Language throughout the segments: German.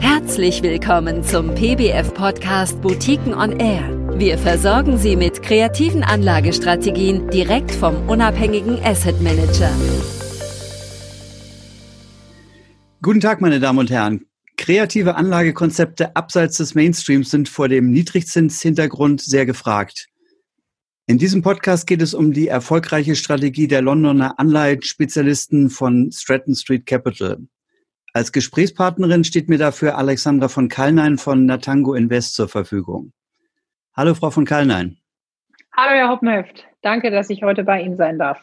Herzlich willkommen zum PBF-Podcast Boutiquen on Air. Wir versorgen Sie mit kreativen Anlagestrategien direkt vom unabhängigen Asset Manager. Guten Tag, meine Damen und Herren. Kreative Anlagekonzepte abseits des Mainstreams sind vor dem Niedrigzinshintergrund sehr gefragt. In diesem Podcast geht es um die erfolgreiche Strategie der Londoner Anleihenspezialisten von Stratton Street Capital. Als Gesprächspartnerin steht mir dafür Alexandra von Kallnein von Natango Invest zur Verfügung. Hallo, Frau von Kallnein. Hallo, Herr Hoppenhöft. Danke, dass ich heute bei Ihnen sein darf.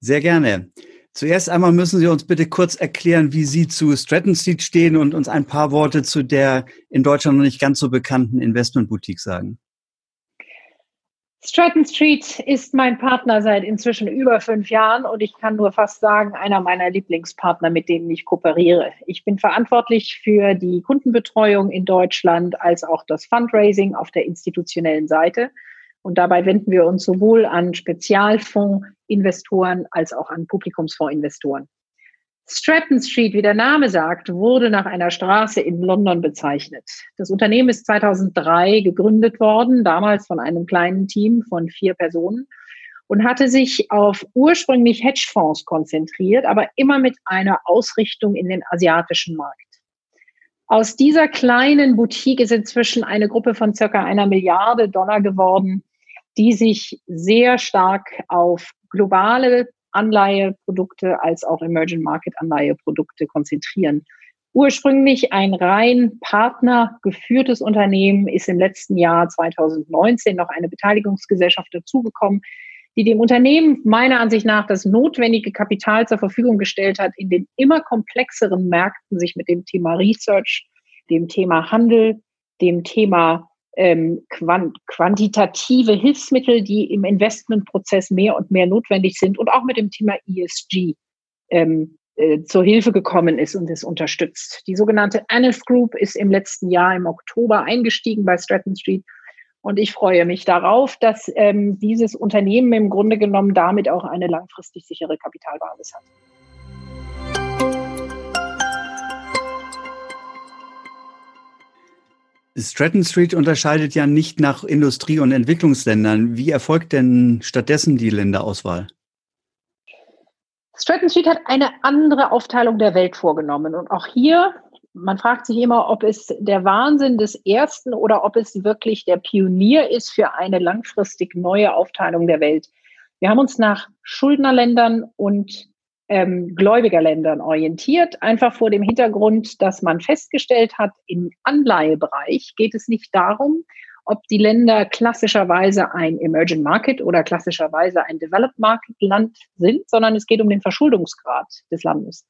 Sehr gerne. Zuerst einmal müssen Sie uns bitte kurz erklären, wie Sie zu Stratton Street stehen und uns ein paar Worte zu der in Deutschland noch nicht ganz so bekannten Investmentboutique sagen. Stratton Street ist mein Partner seit inzwischen über fünf Jahren und ich kann nur fast sagen, einer meiner Lieblingspartner, mit denen ich kooperiere. Ich bin verantwortlich für die Kundenbetreuung in Deutschland als auch das Fundraising auf der institutionellen Seite. Und dabei wenden wir uns sowohl an Spezialfondsinvestoren als auch an Publikumsfondsinvestoren. Stratton Street, wie der Name sagt, wurde nach einer Straße in London bezeichnet. Das Unternehmen ist 2003 gegründet worden, damals von einem kleinen Team von vier Personen und hatte sich auf ursprünglich Hedgefonds konzentriert, aber immer mit einer Ausrichtung in den asiatischen Markt. Aus dieser kleinen Boutique ist inzwischen eine Gruppe von circa einer Milliarde Dollar geworden, die sich sehr stark auf globale Anleiheprodukte als auch Emerging Market Anleiheprodukte konzentrieren. Ursprünglich ein rein partnergeführtes Unternehmen ist im letzten Jahr 2019 noch eine Beteiligungsgesellschaft dazugekommen, die dem Unternehmen meiner Ansicht nach das notwendige Kapital zur Verfügung gestellt hat, in den immer komplexeren Märkten sich mit dem Thema Research, dem Thema Handel, dem Thema ähm, quant quantitative Hilfsmittel, die im Investmentprozess mehr und mehr notwendig sind und auch mit dem Thema ESG ähm, äh, zur Hilfe gekommen ist und es unterstützt. Die sogenannte Anif Group ist im letzten Jahr im Oktober eingestiegen bei Stratton Street und ich freue mich darauf, dass ähm, dieses Unternehmen im Grunde genommen damit auch eine langfristig sichere Kapitalbasis hat. Stratton Street unterscheidet ja nicht nach Industrie- und Entwicklungsländern. Wie erfolgt denn stattdessen die Länderauswahl? Stratton Street hat eine andere Aufteilung der Welt vorgenommen. Und auch hier, man fragt sich immer, ob es der Wahnsinn des Ersten oder ob es wirklich der Pionier ist für eine langfristig neue Aufteilung der Welt. Wir haben uns nach Schuldnerländern und ähm, Gläubigerländern orientiert, einfach vor dem Hintergrund, dass man festgestellt hat, im Anleihebereich geht es nicht darum, ob die Länder klassischerweise ein Emerging Market oder klassischerweise ein Developed Market Land sind, sondern es geht um den Verschuldungsgrad des Landes.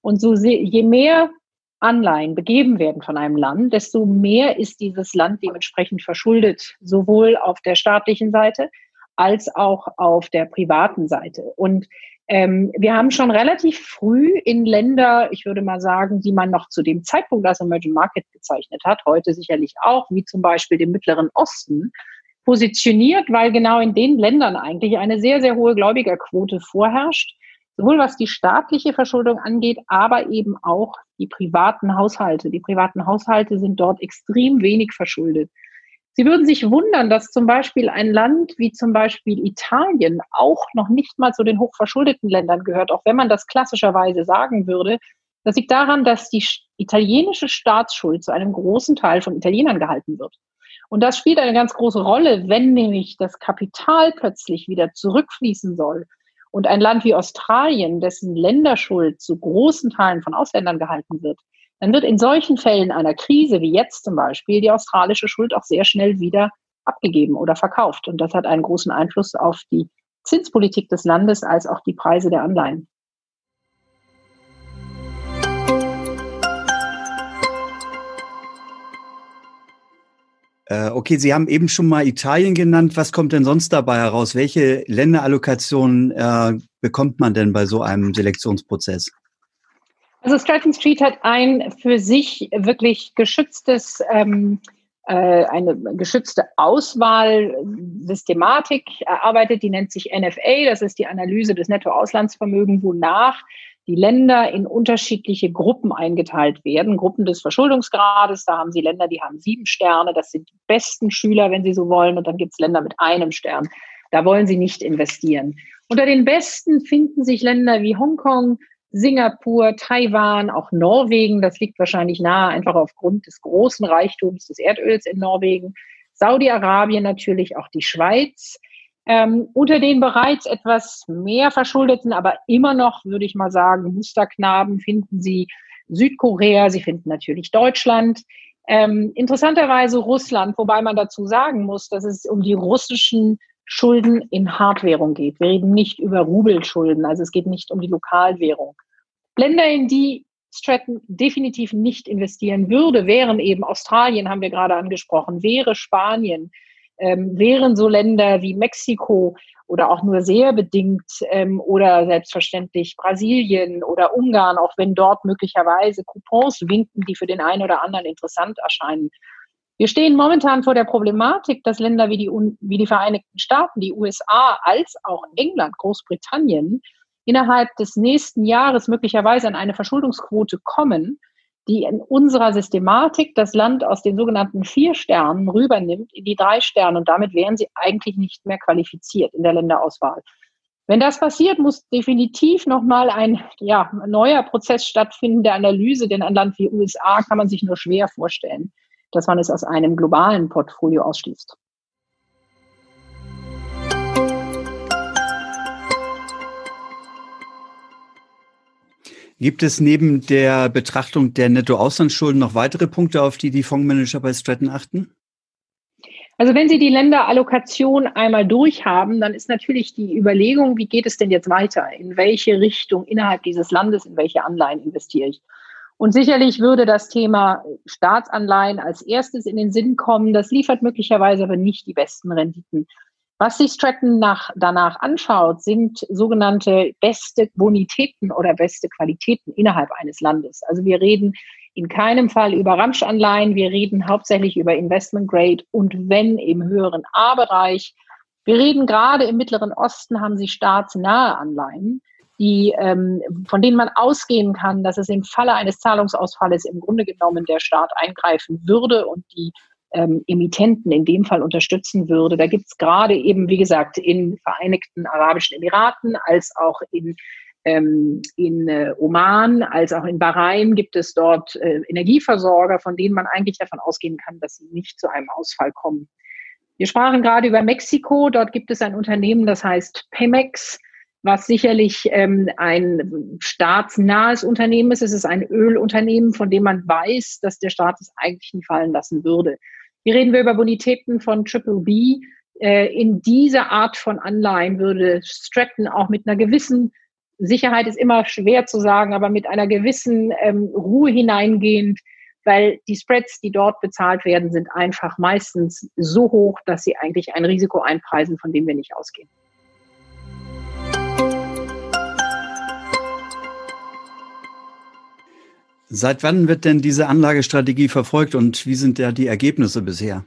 Und so je mehr Anleihen begeben werden von einem Land, desto mehr ist dieses Land dementsprechend verschuldet, sowohl auf der staatlichen Seite als auch auf der privaten Seite. Und ähm, wir haben schon relativ früh in Länder, ich würde mal sagen, die man noch zu dem Zeitpunkt als Emerging Market bezeichnet hat, heute sicherlich auch, wie zum Beispiel dem Mittleren Osten, positioniert, weil genau in den Ländern eigentlich eine sehr, sehr hohe Gläubigerquote vorherrscht, sowohl was die staatliche Verschuldung angeht, aber eben auch die privaten Haushalte. Die privaten Haushalte sind dort extrem wenig verschuldet. Sie würden sich wundern, dass zum Beispiel ein Land wie zum Beispiel Italien auch noch nicht mal zu den hochverschuldeten Ländern gehört, auch wenn man das klassischerweise sagen würde. Das liegt daran, dass die italienische Staatsschuld zu einem großen Teil von Italienern gehalten wird. Und das spielt eine ganz große Rolle, wenn nämlich das Kapital plötzlich wieder zurückfließen soll und ein Land wie Australien, dessen Länderschuld zu großen Teilen von Ausländern gehalten wird, dann wird in solchen Fällen einer Krise, wie jetzt zum Beispiel, die australische Schuld auch sehr schnell wieder abgegeben oder verkauft. Und das hat einen großen Einfluss auf die Zinspolitik des Landes als auch die Preise der Anleihen. Äh, okay, Sie haben eben schon mal Italien genannt. Was kommt denn sonst dabei heraus? Welche Länderallokationen äh, bekommt man denn bei so einem Selektionsprozess? Also Stratton Street hat ein für sich wirklich geschütztes, ähm, äh, eine geschützte Auswahlsystematik erarbeitet, die nennt sich NFA, das ist die Analyse des Nettoauslandsvermögens, wonach die Länder in unterschiedliche Gruppen eingeteilt werden, Gruppen des Verschuldungsgrades. Da haben Sie Länder, die haben sieben Sterne, das sind die besten Schüler, wenn Sie so wollen, und dann gibt es Länder mit einem Stern. Da wollen Sie nicht investieren. Unter den besten finden sich Länder wie Hongkong, Singapur, Taiwan, auch Norwegen. Das liegt wahrscheinlich nahe, einfach aufgrund des großen Reichtums des Erdöls in Norwegen. Saudi-Arabien natürlich, auch die Schweiz. Ähm, unter den bereits etwas mehr verschuldeten, aber immer noch, würde ich mal sagen, Musterknaben finden Sie Südkorea, Sie finden natürlich Deutschland. Ähm, interessanterweise Russland, wobei man dazu sagen muss, dass es um die russischen Schulden in Hardwährung geht. Wir reden nicht über Rubelschulden, also es geht nicht um die Lokalwährung. Länder, in die Stratton definitiv nicht investieren würde, wären eben Australien, haben wir gerade angesprochen, wäre Spanien, ähm, wären so Länder wie Mexiko oder auch nur sehr bedingt ähm, oder selbstverständlich Brasilien oder Ungarn, auch wenn dort möglicherweise Coupons winken, die für den einen oder anderen interessant erscheinen. Wir stehen momentan vor der Problematik, dass Länder wie die, wie die Vereinigten Staaten, die USA als auch England, Großbritannien innerhalb des nächsten Jahres möglicherweise an eine Verschuldungsquote kommen, die in unserer Systematik das Land aus den sogenannten vier Sternen rübernimmt in die drei Sterne und damit wären sie eigentlich nicht mehr qualifiziert in der Länderauswahl. Wenn das passiert, muss definitiv nochmal ein ja, neuer Prozess stattfinden der Analyse, denn ein Land wie USA kann man sich nur schwer vorstellen, dass man es aus einem globalen Portfolio ausschließt. Gibt es neben der Betrachtung der Nettoauslandsschulden noch weitere Punkte, auf die die Fondsmanager bei Stratton achten? Also wenn Sie die Länderallokation einmal durchhaben, dann ist natürlich die Überlegung, wie geht es denn jetzt weiter? In welche Richtung innerhalb dieses Landes, in welche Anleihen investiere ich? Und sicherlich würde das Thema Staatsanleihen als erstes in den Sinn kommen. Das liefert möglicherweise aber nicht die besten Renditen. Was sich Stratton nach, danach anschaut, sind sogenannte beste Bonitäten oder beste Qualitäten innerhalb eines Landes. Also wir reden in keinem Fall über Ramschanleihen, wir reden hauptsächlich über Investment Grade und wenn im höheren A-Bereich. Wir reden gerade im Mittleren Osten haben sie staatsnahe Anleihen, die, ähm, von denen man ausgehen kann, dass es im Falle eines Zahlungsausfalles im Grunde genommen der Staat eingreifen würde und die ähm, Emittenten in dem Fall unterstützen würde. Da gibt es gerade eben, wie gesagt, in Vereinigten Arabischen Emiraten als auch in ähm, in äh, Oman als auch in Bahrain gibt es dort äh, Energieversorger, von denen man eigentlich davon ausgehen kann, dass sie nicht zu einem Ausfall kommen. Wir sprachen gerade über Mexiko. Dort gibt es ein Unternehmen, das heißt Pemex, was sicherlich ähm, ein staatsnahes Unternehmen ist. Es ist ein Ölunternehmen, von dem man weiß, dass der Staat es eigentlich nie fallen lassen würde. Hier reden wir über Bonitäten von Triple B. Äh, in dieser Art von Anleihen würde Stratton auch mit einer gewissen Sicherheit ist immer schwer zu sagen, aber mit einer gewissen ähm, Ruhe hineingehend, weil die Spreads, die dort bezahlt werden, sind einfach meistens so hoch, dass sie eigentlich ein Risiko einpreisen, von dem wir nicht ausgehen. Seit wann wird denn diese Anlagestrategie verfolgt und wie sind da die Ergebnisse bisher?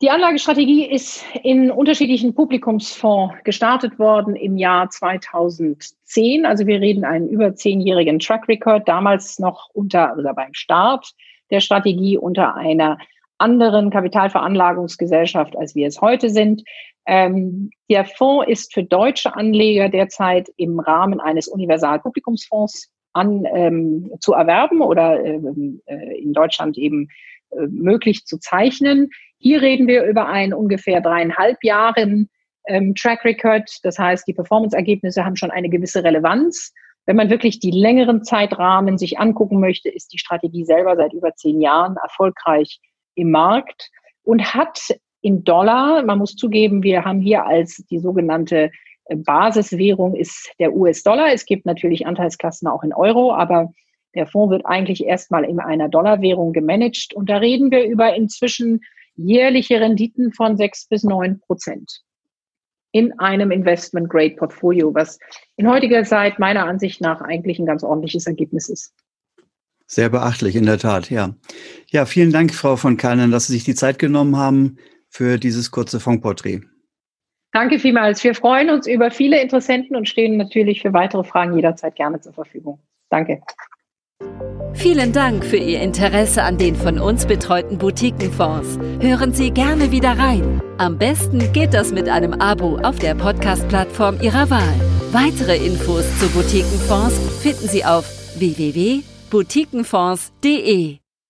Die Anlagestrategie ist in unterschiedlichen Publikumsfonds gestartet worden im Jahr 2010. Also wir reden einen über zehnjährigen Track Record, damals noch unter oder beim Start der Strategie unter einer anderen Kapitalveranlagungsgesellschaft, als wir es heute sind. Ähm, der Fonds ist für deutsche Anleger derzeit im Rahmen eines Universalpublikumsfonds an, ähm, zu erwerben oder ähm, äh, in Deutschland eben äh, möglich zu zeichnen. Hier reden wir über einen ungefähr dreieinhalb Jahren ähm, Track Record. Das heißt, die Performance-Ergebnisse haben schon eine gewisse Relevanz. Wenn man wirklich die längeren Zeitrahmen sich angucken möchte, ist die Strategie selber seit über zehn Jahren erfolgreich im Markt und hat in Dollar, man muss zugeben, wir haben hier als die sogenannte Basiswährung ist der US-Dollar. Es gibt natürlich Anteilsklassen auch in Euro, aber der Fonds wird eigentlich erstmal in einer Dollarwährung gemanagt. Und da reden wir über inzwischen jährliche Renditen von sechs bis neun Prozent in einem Investment-Grade-Portfolio, was in heutiger Zeit meiner Ansicht nach eigentlich ein ganz ordentliches Ergebnis ist. Sehr beachtlich, in der Tat, ja. Ja, vielen Dank, Frau von Kallen, dass Sie sich die Zeit genommen haben für dieses kurze Fondsporträt. Danke vielmals. Wir freuen uns über viele Interessenten und stehen natürlich für weitere Fragen jederzeit gerne zur Verfügung. Danke. Vielen Dank für Ihr Interesse an den von uns betreuten Boutiquenfonds. Hören Sie gerne wieder rein. Am besten geht das mit einem Abo auf der Podcast-Plattform Ihrer Wahl. Weitere Infos zu Boutiquenfonds finden Sie auf www.boutiquenfonds.de.